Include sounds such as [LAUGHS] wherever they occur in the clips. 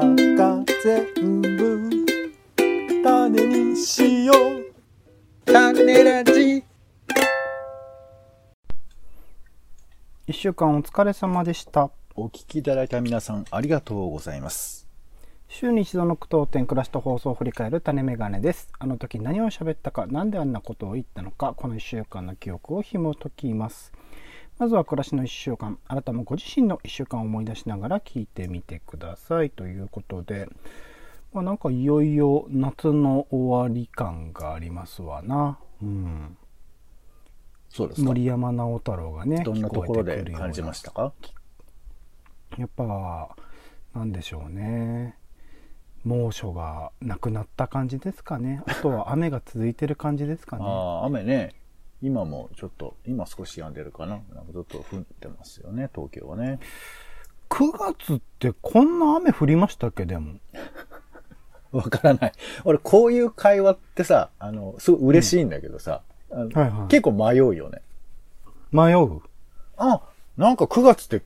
中全部種にしよう種ラジ一週間お疲れ様でした。お聞きいただいた皆さんありがとうございます。週に一度の句読点暮らしと放送を振り返る種メガネです。あの時何を喋ったか、なんであんなことを言ったのか、この一週間の記憶を紐解きます。まずは暮らしの一週間、あなたもご自身の一週間を思い出しながら聞いてみてください。ということで、まあ、なんかいよいよ夏の終わり感がありますわな。うん。そうですか。森山直太朗がね、どんなところで感じましたか？やっぱなんでしょうね猛暑がなくなった感じですかねあとは雨が続いてる感じですかねああ、雨ね。今もちょっと、今少し止んでるかな？なんかずっと降ってますよね、東京はね。9月ってこんな雨降りましたっけ？でも [LAUGHS] わからない。俺、こういう会話ってさ、あの、すごい嬉しいんだけどさ、あのはいはい結構迷うよね。迷う？あ、なんか9月って、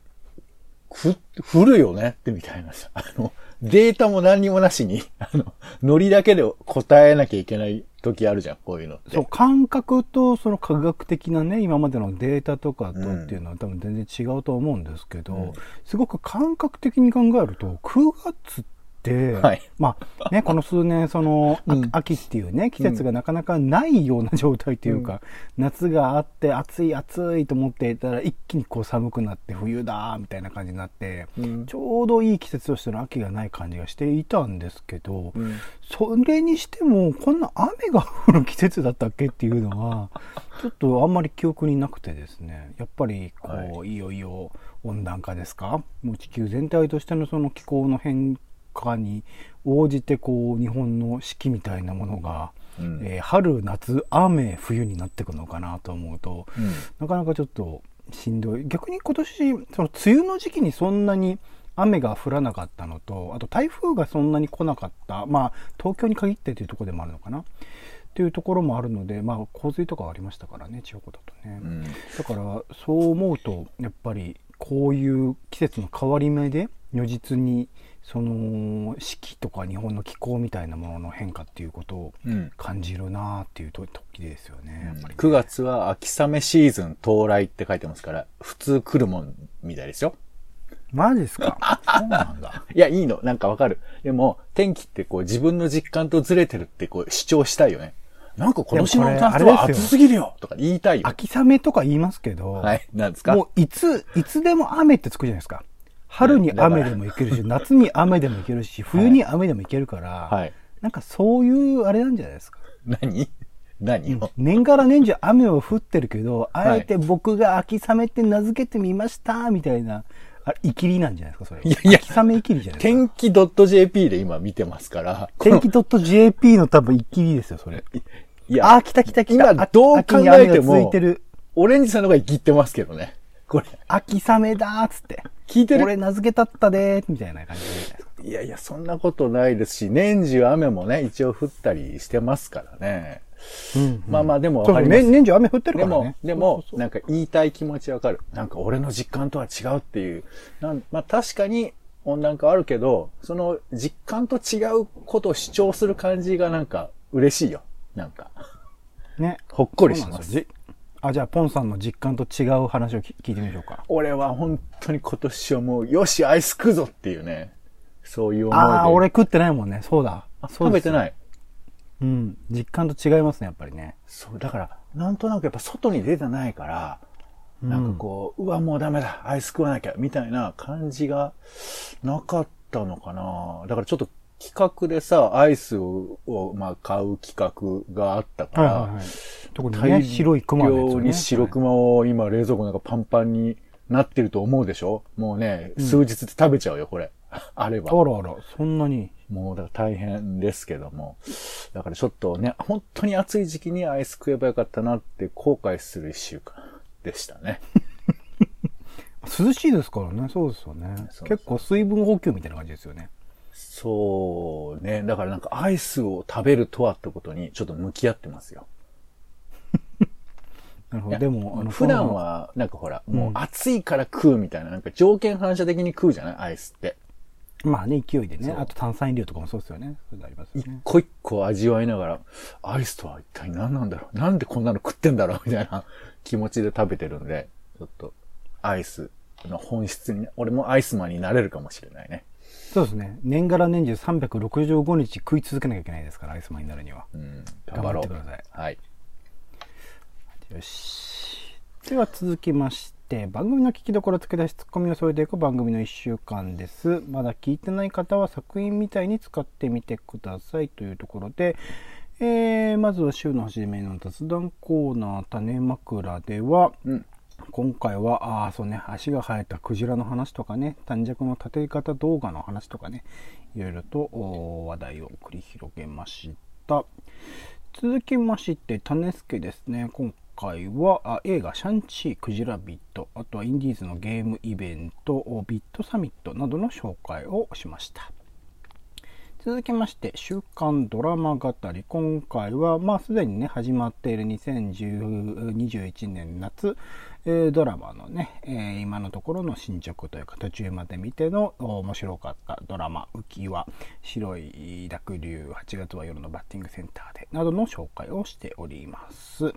ふ、降るよね？ってみたいなさ、あの、データも何にもなしに、[LAUGHS] あの、ノリだけで答えなきゃいけない時あるじゃん、こういうのって。そう感覚とその科学的なね今までのデータとかとっていうのは多分全然違うと思うんですけど、うんすごく感覚的に考えると9月って、はい。まあねこの数年その、あうん。秋っていうね季節がなかなかないような状態というか、夏があって暑い暑いと思っていたら一気にこう寒くなって冬だみたいな感じになって、うん。ちょうどいい季節としての秋がない感じがしていたんですけど、うん。それにしてもこんな雨が降る季節だったっけっていうのは [LAUGHS] ちょっとあんまり記憶になくてですね。やっぱりこう、、はいよいよ温暖化ですか？もう地球全体としてのその気候の変化に応じてこう日本の四季みたいなものが、うん。えー春夏雨冬になっていくのかなと思うと、うん。なかなかちょっとしんどい。逆に今年その梅雨の時期にそんなに雨が降らなかったのとあと台風がそんなに来なかったまあ東京に限ってというところでもあるのかな。っていうところもあるのでまあ洪水とかはありましたからね地方だとね、うん。だからそう思うとやっぱりこういう季節の変わり目で如実にその四季とか日本の気候みたいなものの変化っていうことをうん感じるなっていう時ですよね、やっぱり9月は秋雨シーズン到来って書いてますから、普通来るもんみたいですよ。マジですか？[LAUGHS] そうなんだいや、いいの。なんかわかる。でも、天気ってこう自分の実感とずれてるってこう主張したいよね。なんか今年の夏は暑すぎるよとか言いたいよ。秋雨とか言いますけど、はい。なんですか？もういつ、いつでも雨ってつくじゃないですか。春に雨でもいけるし、[LAUGHS] 夏に雨でもいけるし、冬に雨でもいけるから、はい。なんかそういうあれなんじゃないですか？何？何を？年がら年中雨は降ってるけど、あえて僕が秋雨って名付けてみました、みたいな、あれ、イキリなんじゃないですか、それ。いやいや秋雨イキリじゃないですか。天気 .jp で今見てますから。天気 .jp の多分イキリですよ、それ。いや、あー、来た来た来た。今どう考えても。オレンジさんの方が生きってますけどね。これ。秋雨だーっつって。聞いてる俺名付けたったでー、みたいな感じで。いやいや、そんなことないですし、年中雨もね、一応降ったりしてますからね。うんまあまあ、でもそうわかります。年年中雨降ってるでもからね。、でもそうそうそうなんか言いたい気持ちわかる。なんか俺の実感とは違うっていう。なんまあ確かに温暖化あるけど、その実感と違うことを主張する感じがなんか嬉しいよ。なんか、ね。ほっこりします。すあ、じゃあ、ポンさんの実感と違う話をき聞いてみましょうか。俺は本当に今年はもう、よし、アイス食うぞっていうね、そういう思いで。ああ、俺食ってないもんね。そうだ。食べてない？うん。実感と違いますね、やっぱりね。そう、だから、なんとなくやっぱ外に出てないから、なんかこう、うわ、もうダメだ、アイス食わなきゃ、みたいな感じがなかったのかな。だからちょっと企画でさ、アイスを、をまあ、買う企画があったから、はいはいはい。特にね、白いクマのやつをね。大量に白クマを今冷蔵庫なんかパンパンになってると思うでしょ？もうね、数日で食べちゃうよ、これ。[LAUGHS] あれば。あらあら、そんなに。もうだから大変ですけども。だからちょっとね、本当に暑い時期にアイス食えばよかったなって後悔する一週間でしたね。[LAUGHS] 涼しいですからね、そうですよね。そう結構水分補給みたいな感じですよね。そうね。だからなんかアイスを食べるとはってことにちょっと向き合ってますよ。[LAUGHS] なるほど。でも、あの、普段は、なんかほら、もう暑いから食うみたいな、なんか条件反射的に食うじゃない？アイスって。まあね、勢いでね。あと炭酸飲料とかもそうですよね。それでありますよ一ね。個一個味わいながら、アイスとは一体何なんだろう？なんでこんなの食ってんだろう？みたいな気持ちで食べてるんで、ちょっと、アイスの本質に、俺もアイスマンになれるかもしれないね。そうですね。年がら年中365日食い続けなきゃいけないですから、アイスマンになるには。うん、頑張ってください。はい。よし。では続きまして、番組の聞きどころ付け出しツッコミを添えていく番組の1週間です。まだ聞いてない方は作品みたいに使ってみてくださいというところで、えーまずは週の初めの雑談コーナー種枕では、うん。今回は、ああ、そうね、足が生えたクジラの話とかね、短尺の立て方動画の話とかね、いろいろと話題を繰り広げました。続きまして、種助ですね。今回はあ映画シャンチークジラビット、あとはインディーズのゲームイベント、ビットサミットなどの紹介をしました。続きまして、週刊ドラマ語り。今回は、まあ、すでにね、始まっている2021年夏、えドラマのね、え今のところの進捗というか、途中まで見ての面白かったドラマ、浮き輪、白い濁流、8月は夜のバッティングセンターで、などの紹介をしております。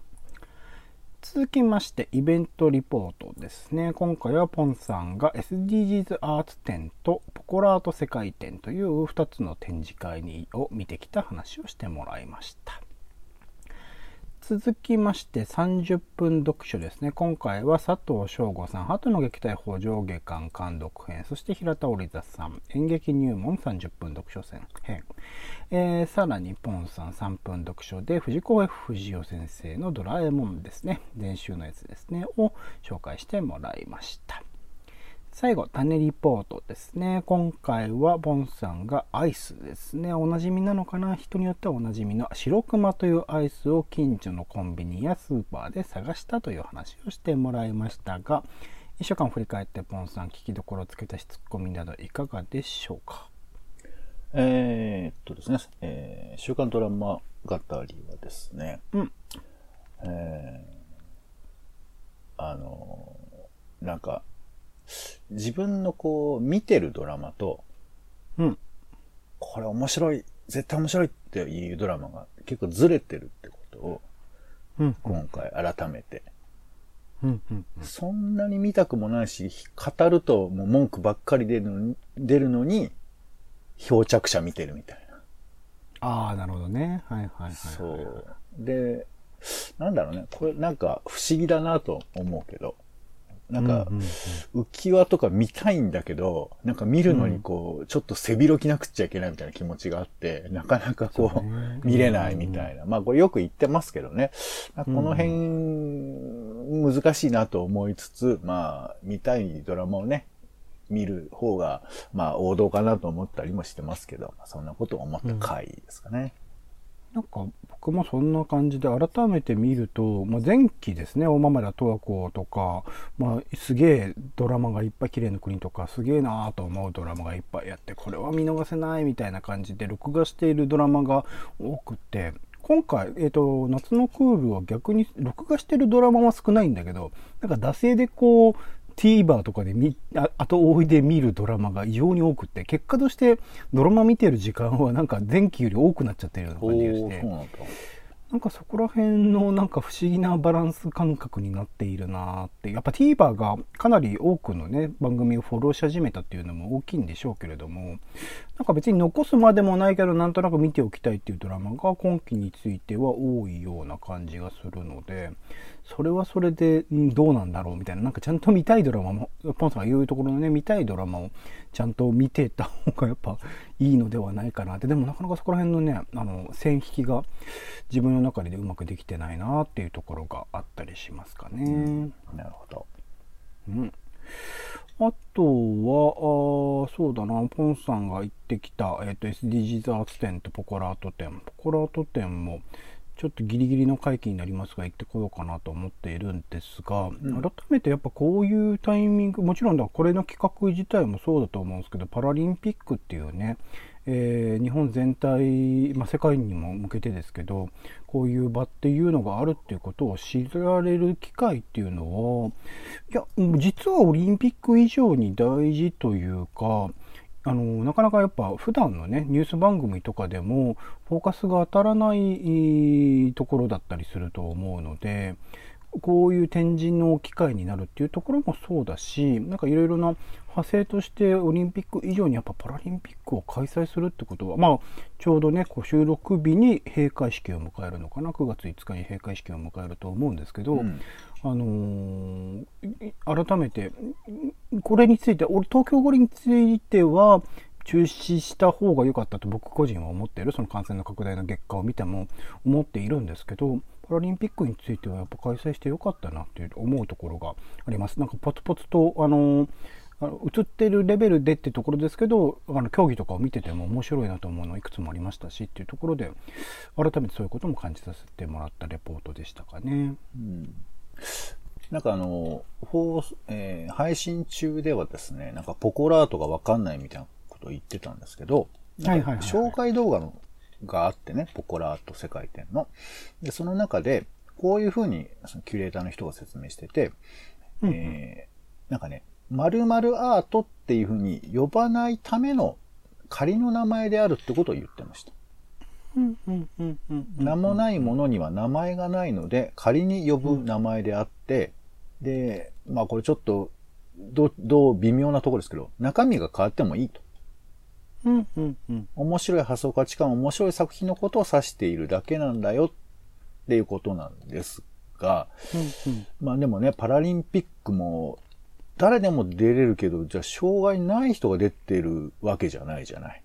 続きまして、イベントリポートですね。今回はポンさんが SDGs アーツ展とポコラート世界展という2つの展示会にを見てきた話をしてもらいました。続きまして30分読書ですね。今回は佐藤翔吾さん、鳩の撃退法上下巻監読編、そして平田織座さん、演劇入門30分読書編、えーさらにポンさん3分読書で藤子 F 不二雄先生のドラえもんですね、前週のやつですね、を紹介してもらいました。最後、種リポートですね。今回はボンさんがアイスですね。おなじみなのかな？人によってはおなじみの白熊というアイスを近所のコンビニやスーパーで探したという話をしてもらいましたが、一週間振り返ってボンさん聞きどころをつけたしツッコミなどいかがでしょうか？えーっとですね、えー週刊ドラマ語りはですね、うん。えーあのーなんか、自分のこう、見てるドラマと、うん。これ面白い、絶対面白いっていうドラマが結構ずれてるってことを、うん。今回改めて、うん。うん。そんなに見たくもないし、語るともう文句ばっかり出るのに、出るのに、漂着者見てるみたいな。ああ、なるほどね。はいはいはい。そう。で、なんだろうね。これなんか不思議だなと思うけど、なんか浮き輪とか見たいんだけど、なんか見るのにこう、ちょっと背広着なくっちゃいけないみたいな気持ちがあって、なかなかこそう見れないみたいな。まあこれよく言ってますけどね。この辺、難しいなと思いつつ、まあ、見たいドラマをね、見る方が、まあ王道かなと思ったりもしてますけど、まあそんなことを思った回ですかね。なんか僕もそんな感じで改めて見ると、まあ、前期ですね大豆田十和子とか、まあ、すげえドラマがいっぱい綺麗な国とかすげえなーと思うドラマがいっぱいやってこれは見逃せないみたいな感じで録画しているドラマが多くて今回、えー、と夏のクールは逆に録画してるドラマは少ないんだけどなんか惰性でこう TVer とかで見後追いで見るドラマが異常に多くて結果としてドラマ見てる時間はなんか前期より多くなっちゃってるような感じがして。なん。かそこら辺のなんか不思議なバランス感覚になっているなーって。やっぱ TVer がかなり多くのね番組をフォローし始めたっていうのも大きいんでしょうけれども。なんか別に残すまでもないけどなんとなく見ておきたいっていうドラマが今期については多いような感じがするので。それはそれでんどうなんだろうみたいな。なんかちゃんと見たいドラマもポンさんが言うところのね見たいドラマをちゃんと見てた方がやっぱいいのではないかなってでもなかなかそこら辺のねあの線引きが自分の中でうまくできてないなっていうところがあったりしますかね。なるほど。うんあとは、あーそうだな、ポンさんが言ってきた、えっ、と、SDGs アーツ展とポコラート展。ポコラート展も、ちょっとギリギリの会期になりますが、行ってこようかなと思っているんですが、改めてやっぱこういうタイミング、もちろんだ、これの企画自体もそうだと思うんですけど、パラリンピックっていうね、えー日本全体、まあ、世界にも向けてですけどこういう場っていうのがあるっていうことを知られる機会っていうのはいや実はオリンピック以上に大事というかあのなかなかやっぱ普段のねニュース番組とかでもフォーカスが当たらないところだったりすると思うのでこういう展示の機会になるっていうところもそうだしなんかいろいろな派生としてオリンピック以上にやっぱパラリンピックを開催するってことはまあちょうどねこう収録日に閉会式を迎えるのかな9月5日に閉会式を迎えると思うんですけど、うん。あのーい改めてこれについて俺東京五輪については中止した方が良かったと僕個人は思っているその感染の拡大の結果を見ても思っているんですけどパラリンピックについてはやっぱ開催してよかったなって思うところがあります。なんかポツポツとあのー映ってるレベルでってところですけどあの競技とかを見てても面白いなと思うのいくつもありましたしっていうところで改めてそういうことも感じさせてもらったレポートでしたかね。うんなんかあの、放えー配信中ではですね、なんかポコラートがわかんないみたいなことを言ってたんですけど、はいはいはい紹介動画のがあってね、ポコラート世界展の。で、その中で、こういうふうにそのキュレーターの人が説明してて、うんうんえーなんかね、〇〇アートっていうふうに呼ばないための仮の名前であるってことを言ってました。うんうんうんうんうん名もないものには名前がないので、仮に呼ぶ名前であって、で、まあこれちょっと、どう、どう微妙なところですけど、中身が変わってもいいと。うんうんうん。面白い発想価値観、面白い作品のことを指しているだけなんだよっていうことなんですが、うんうん。まあでもね、パラリンピックも、誰でも出れるけど、じゃあ障害ない人が出てるわけじゃないじゃない。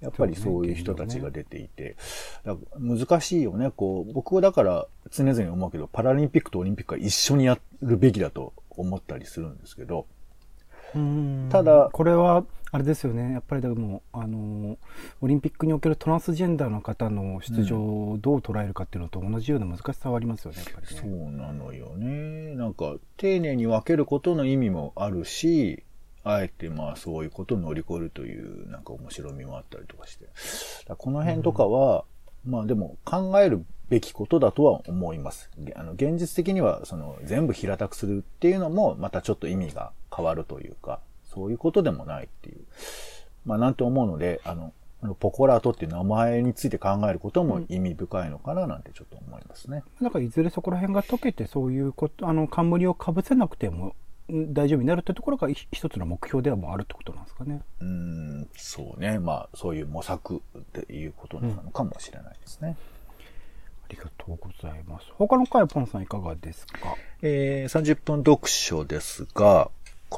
やっぱりそういう人たちが出ていて、だから難しいよね。こう、僕はだから常々思うけど、パラリンピックとオリンピックは一緒にやるべきだと思ったりするんですけど、うん。ただこれはあれですよねやっぱりでもあのオリンピックにおけるトランスジェンダーの方の出場をどう捉えるかっていうのと同じような難しさはありますよねやっぱりそう。なのよね。なんか、丁寧に分けることの意味もあるし、あえてまあそういうことを乗り越えるというなんか面白みもあったりとかして。この辺とかは、まあでも考えるべきことだとは思います。あの現実的にはその全部平たくするっていうのもまたちょっと意味が変わるというか、そういうことでもないっていう。まあなんて思うので、あの、ポコラートっていう名前について考えることも意味深いのかななんてちょっと思いますね。だからいずれそこら辺が解けてそういうことあの冠をかぶせなくてもん大丈夫になるってところが一一つの目標ではもうあるってことなんですかね。うーん、そうね。まあ、そういう模索っていうことなのかもしれないですね。ありがとうございます。他の回ポンさんいかがですか？えー、30分読書ですが、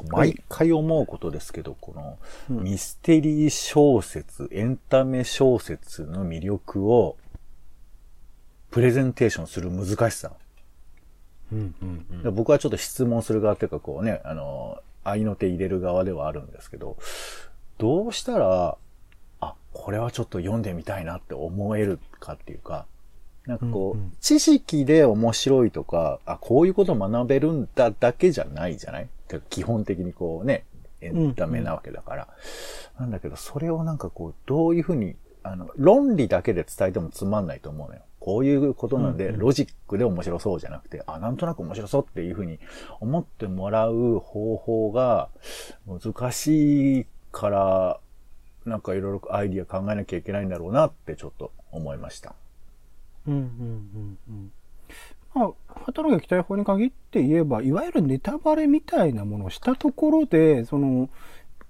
毎回思うことですけど、このうんミステリー小説、エンタメ小説の魅力をプレゼンテーションする難しさ。うんうんうんで僕はちょっと質問する側っていうか、こうね、あの、愛の手入れる側ではあるんですけど、どうしたら、あ、これはちょっと読んでみたいなって思えるかっていうか、なんかこう、うんうん知識で面白いとか、あ、こういうこと学べるんだだけじゃないじゃない？基本的にこうね、エンタメなわけだから。なんだけど、それをなんかこう、どういうふうに、あの、論理だけで伝えてもつまんないと思うのよ。こういうことなんうんロジックで面白そうじゃなくて、あ、なんとなく面白そうっていうふうに思ってもらう方法が難しいから、なんかいろいろアイディア考えなきゃいけないんだろうなってちょっと思いました。うんうんうんうん。まあ、働く期待法に限って言えばいわゆるネタバレみたいなものをしたところでその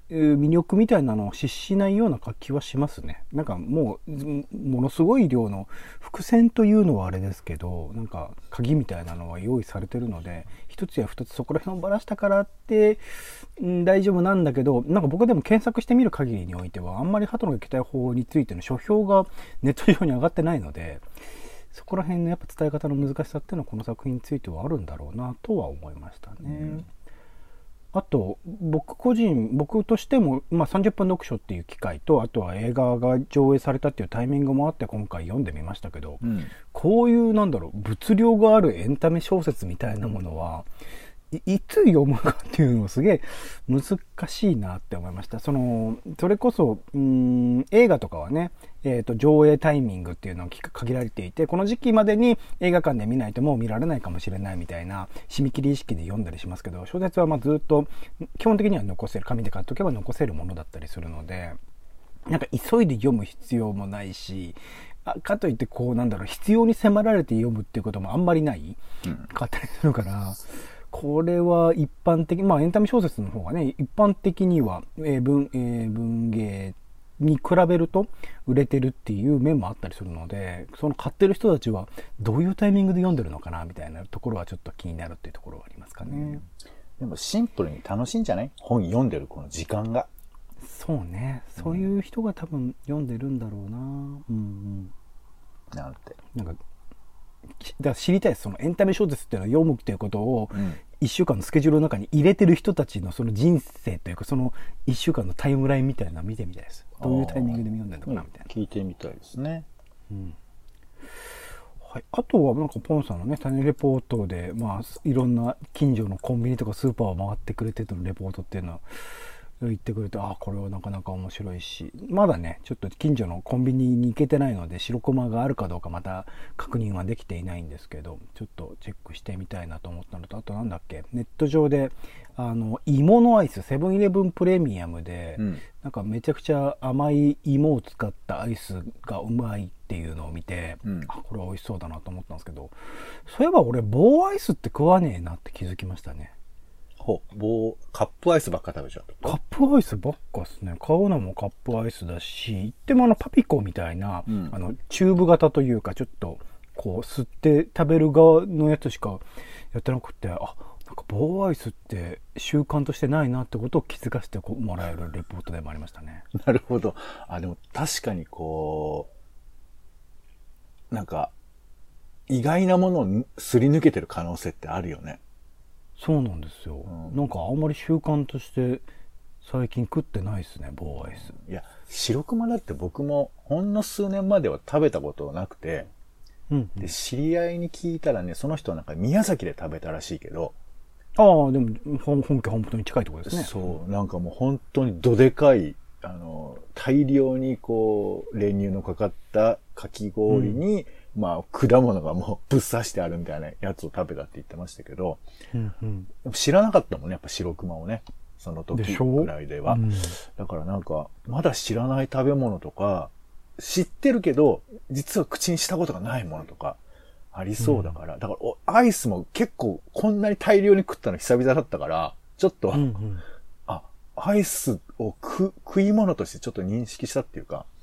魅力みたいなのを失しないような気はしますね。なんかもうものすごい量の伏線というのはあれですけどなんか鍵みたいなのは用意されてるので一つや二つそこら辺をばらしたからって、うん、大丈夫なんだけどなんか僕でも検索してみる限りにおいてはあんまり鳩の期待法についての書評がネット上に上がってないのでそこら辺のやっぱ伝え方の難しさっていうのはこの作品についてはあるんだろうなとは思いましたね。あと僕個人僕としても、まあ、30分読書っていう機会とあとは映画が上映されたっていうタイミングもあって今回読んでみましたけど、うん。こういうなんだろう物量があるエンタメ小説みたいなものはいいつ読むかっていうのもすげえ難しいなって思いました。その、それこそ、うん、映画とかはね、えっ、と、上映タイミングっていうのが限られていて、この時期までに映画館で見ないともう見られないかもしれないみたいな締め切り意識で読んだりしますけど、小説はまあずっと基本的には残せる、紙で買っとけば残せるものだったりするので、なんか急いで読む必要もないし、あかといってこうなんだろう、必要に迫られて読むっていうこともあんまりない、かったりするから、これは一般的、まあエンタメ小説の方がね、一般的には、えー文、えー文芸に比べると売れてるっていう面もあったりするので、その買ってる人たちはどういうタイミングで読んでるのかなみたいなところはちょっと気になるっていうところはありますかね。でもシンプルに楽しいんじゃない？本読んでるこの時間が。そうね。そういう人が多分読んでるんだろうな。うんうん。なんて。なんか、きだから知りたいです。そのエンタメ小説っていうのを読むっていうことを、うん一週間のスケジュールの中に入れてる人たちのその人生というか、その一週間のタイムラインみたいなの見てみたいです。どういうタイミングで読んでるのかなみたいな。聞いてみたいですね。はい、あとはなんかポンさんのね種レポートでまあいろんな近所のコンビニとかスーパーを回ってくれてるのレポートっていうのを言ってくれてあこれはなかなか面白いし。まだねちょっと近所のコンビニに行けてないので白駒があるかどうかまた確認はできていないんですけどちょっとチェックしてみたいなと思ったのとあとなんだっけネット上であの芋のアイスセブンイレブンプレミアムで、うん。なんかめちゃくちゃ甘い芋を使ったアイスがうまいっていうのを見て、うん。あこれは美味しそうだなと思ったんですけどそういえば俺棒アイスって食わねえなって気づきましたねほう、棒、カップアイスばっか食べちゃうカップアイスばっかですね買うのもカップアイスだし言ってもあのパピコみたいな、うんあのチューブ型というかちょっとこう吸って食べる側のやつしかやってなくてあなんか棒アイスって習慣としてないなってことを気づかせてもらえるレポートでもありましたねと [LAUGHS] なるほど。あ、でも確かにこう、なんか、意外なものをすり抜けてる可能性ってあるよね。そうなんですよ、うん。なんかあんまり習慣として最近食ってないですね棒アイス。いや、白熊だって僕もほんの数年までは食べたことなくて、うん、で、知り合いに聞いたらね、その人はなんか宮崎で食べたらしいけど、ああでも本本家本当に近いところですね。そう、なんかもう本当にどでかい、あの、大量にこう、練乳のかかったかき氷に、まあ、果物がもうぶっ刺してあるみたいなやつを食べたって言ってましたけど、うんうん知らなかったもんね、やっぱ白熊をね。その時ぐらいでは。うんだからなんか、まだ知らない食べ物とか、知ってるけど、実は口にしたことがないものとか、ありそうだから。だからお、アイスも結構こんなに大量に食ったの久々だったから、ちょっと、うんうんあ、アイスを食食い物としてちょっと認識したっていうか、うん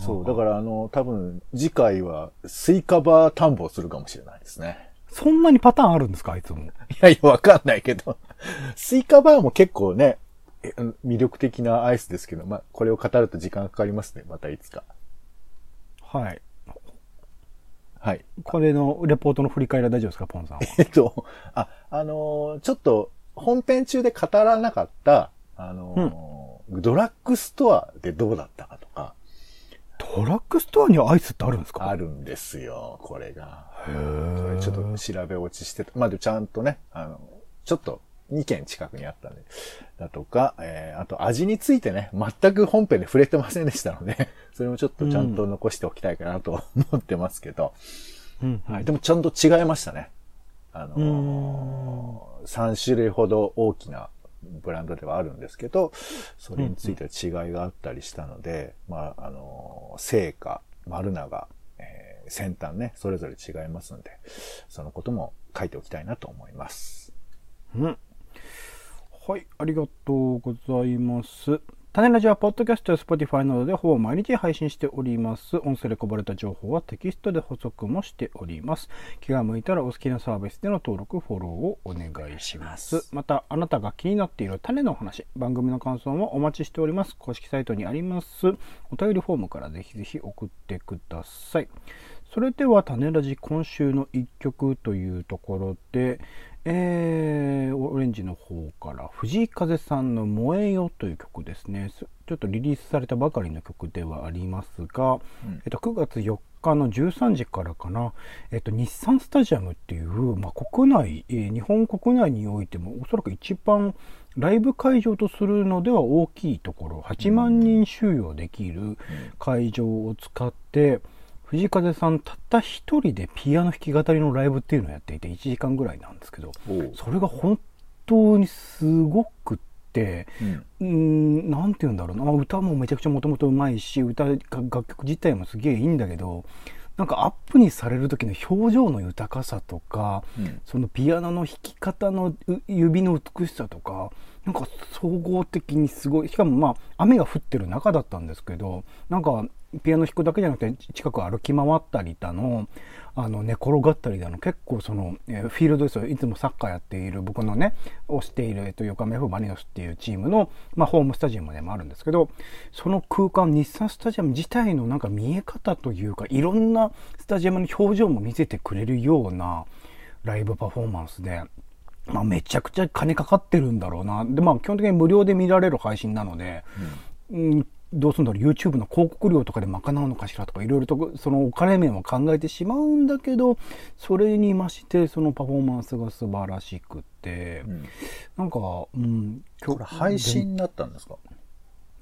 そう、だからあの、多分次回はスイカバー田んぼをするかもしれないですね。そんなにパターンあるんですかあいつも。いやいや、わかんないけど、[LAUGHS] スイカバーも結構ね、え魅力的なアイスですけど、まあ、これを語ると時間がかかりますね、またいつか。はい。はい。これのレポートの振り返りは大丈夫ですかポンさんは。[LAUGHS] えっと、あ、あのーちょっと本編中で語らなかった、あのードラッグストアでどうだったか、ドラッグストアにアイスってあるんですか？あるんですよ、これが。へちょっと調べ落ちしてた。まあ、でもちゃんとね、あの、ちょっと2軒近くにあったんで、だとか、えー、あと味についてね、全く本編で触れてませんでしたので、[LAUGHS] それもちょっとちゃんと残しておきたいかなと思ってますけど、うんはい。でもちゃんと違いましたね。あのー、3種類ほど大きなブランドではあるんですけど、それについては違いがあったりしたので、まあ、あの、成果、丸長、えー先端ね、それぞれ違いますので、そのことも書いておきたいなと思います。うんはい、ありがとうございます。種ラジはポッドキャストや Spotify などでほぼ毎日配信しております。音声でこぼれた情報はテキストで補足もしております。気が向いたらお好きなサービスでの登録、フォローをお願いします。また、あなたが気になっている種の話、番組の感想もお待ちしております。公式サイトにありますお便りフォームからぜひぜひ送ってください。それでは種ラジ今週の一曲というところで、えーオレンジの方から藤井風さんの「燃えよ」という曲ですね。すちょっとリリースされたばかりの曲ではありますが、うん。えっと、9月4日の13時からかな、えっと、日産スタジアムっていう、まあ、国内、えー日本国内においてもおそらく一番ライブ会場とするのでは大きいところ、8万人収容できる会場を使って、藤風さんたった一人でピアノ弾き語りのライブっていうのをやっていて1時間ぐらいなんですけど、それが本当にすごくって、うん。うーん、なんて言うんだろうな。まあ歌もめちゃくちゃもともとうまいし、歌が、楽曲自体もすげえいいんだけど、なんかアップにされる時の表情の豊かさとか、うん。そのピアノの弾き方のう指の美しさとか、なんか総合的にすごい。しかもまあ、雨が降ってる中だったんですけど、なんか、ピアノ弾くだけじゃなくて、近く歩き回ったりだの、あの、寝転がったりだの、結構その、えーフィールドですよ。いつもサッカーやっている僕のね、推している、えっと、横浜 F・ マリノスっていうチームの、まあ、ホームスタジアムでもあるんですけど、その空間、日産スタジアム自体のなんか見え方というか、いろんなスタジアムの表情も見せてくれるようなライブパフォーマンスで、まあ、めちゃくちゃ金かかってるんだろうな。で、まあ、基本的に無料で見られる配信なので、うん、どうするんだろう。YouTube の広告料とかで賄うのかしらとかいろいろとそのお金面は考えてしまうんだけどそれに増してそのパフォーマンスが素晴らしくて、うん。なんか、うん、これ配信だったんですか？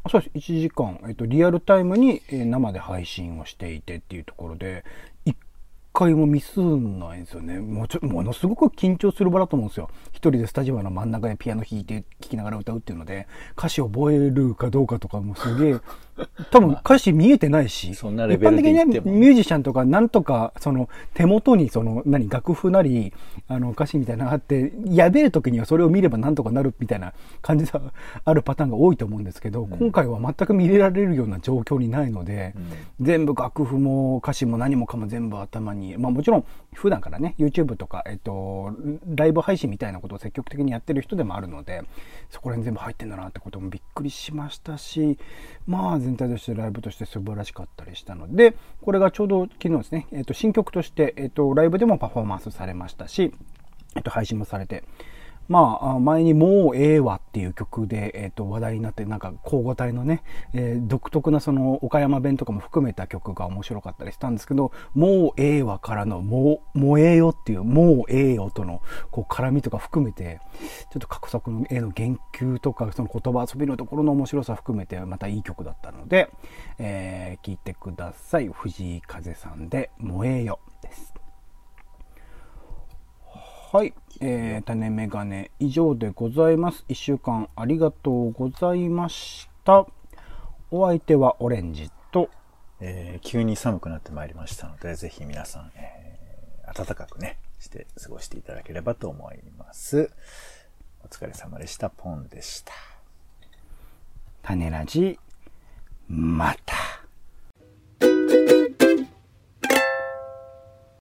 あそうです。1時間、えっと、リアルタイムにえー生で配信をしていてっていうところで一回もミスんないんですよね。もうちょものすごく緊張する場だと思うんですよ。一人でスタジオの真ん中でピアノ弾いて聴きながら歌うっていうので歌詞を覚えるかどうかとかもすげえ多分歌詞見えてないし、そんなレベルで一般的にね、ミュージシャンとかなんとか、その手元にその、何、楽譜なり、あの歌詞みたいなのがあって、やべえ時にはそれを見ればなんとかなるみたいな感じがあるパターンが多いと思うんですけど、今回は全く見れられるような状況にないので、全部楽譜も歌詞も何もかも全部頭に、まあもちろん普段からね、YouTube とか、えっと、ライブ配信みたいなことを積極的にやってる人でもあるので、そこら辺全部入ってんだなってこともびっくりしましたし、まあ全全体としてライブとして素晴らしかったりしたので、これがちょうど昨日ですね、えっと、新曲として、えっと、ライブでもパフォーマンスされましたし、えっと、配信もされて、まあ、前にもうええわっていう曲で、えっと、話題になって、なんか、交互体のね、えー独特なその、岡山弁とかも含めた曲が面白かったりしたんですけど、もうええわからの、もう、もうええよっていう、もうええよとの、こう、絡みとか含めて、ちょっと過去作の絵の言及とか、その言葉遊びのところの面白さ含めて、またいい曲だったので、えー、聴いてください。藤井風さんで、もうええよです。はい、えー、種メガネ以上でございます。一週間ありがとうございました。お相手はオレンジと、えー急に寒くなってまいりましたので、ぜひ皆さん、えー暖かくね、して過ごしていただければと思います。お疲れ様でした。ポンでした。種ラジ、また。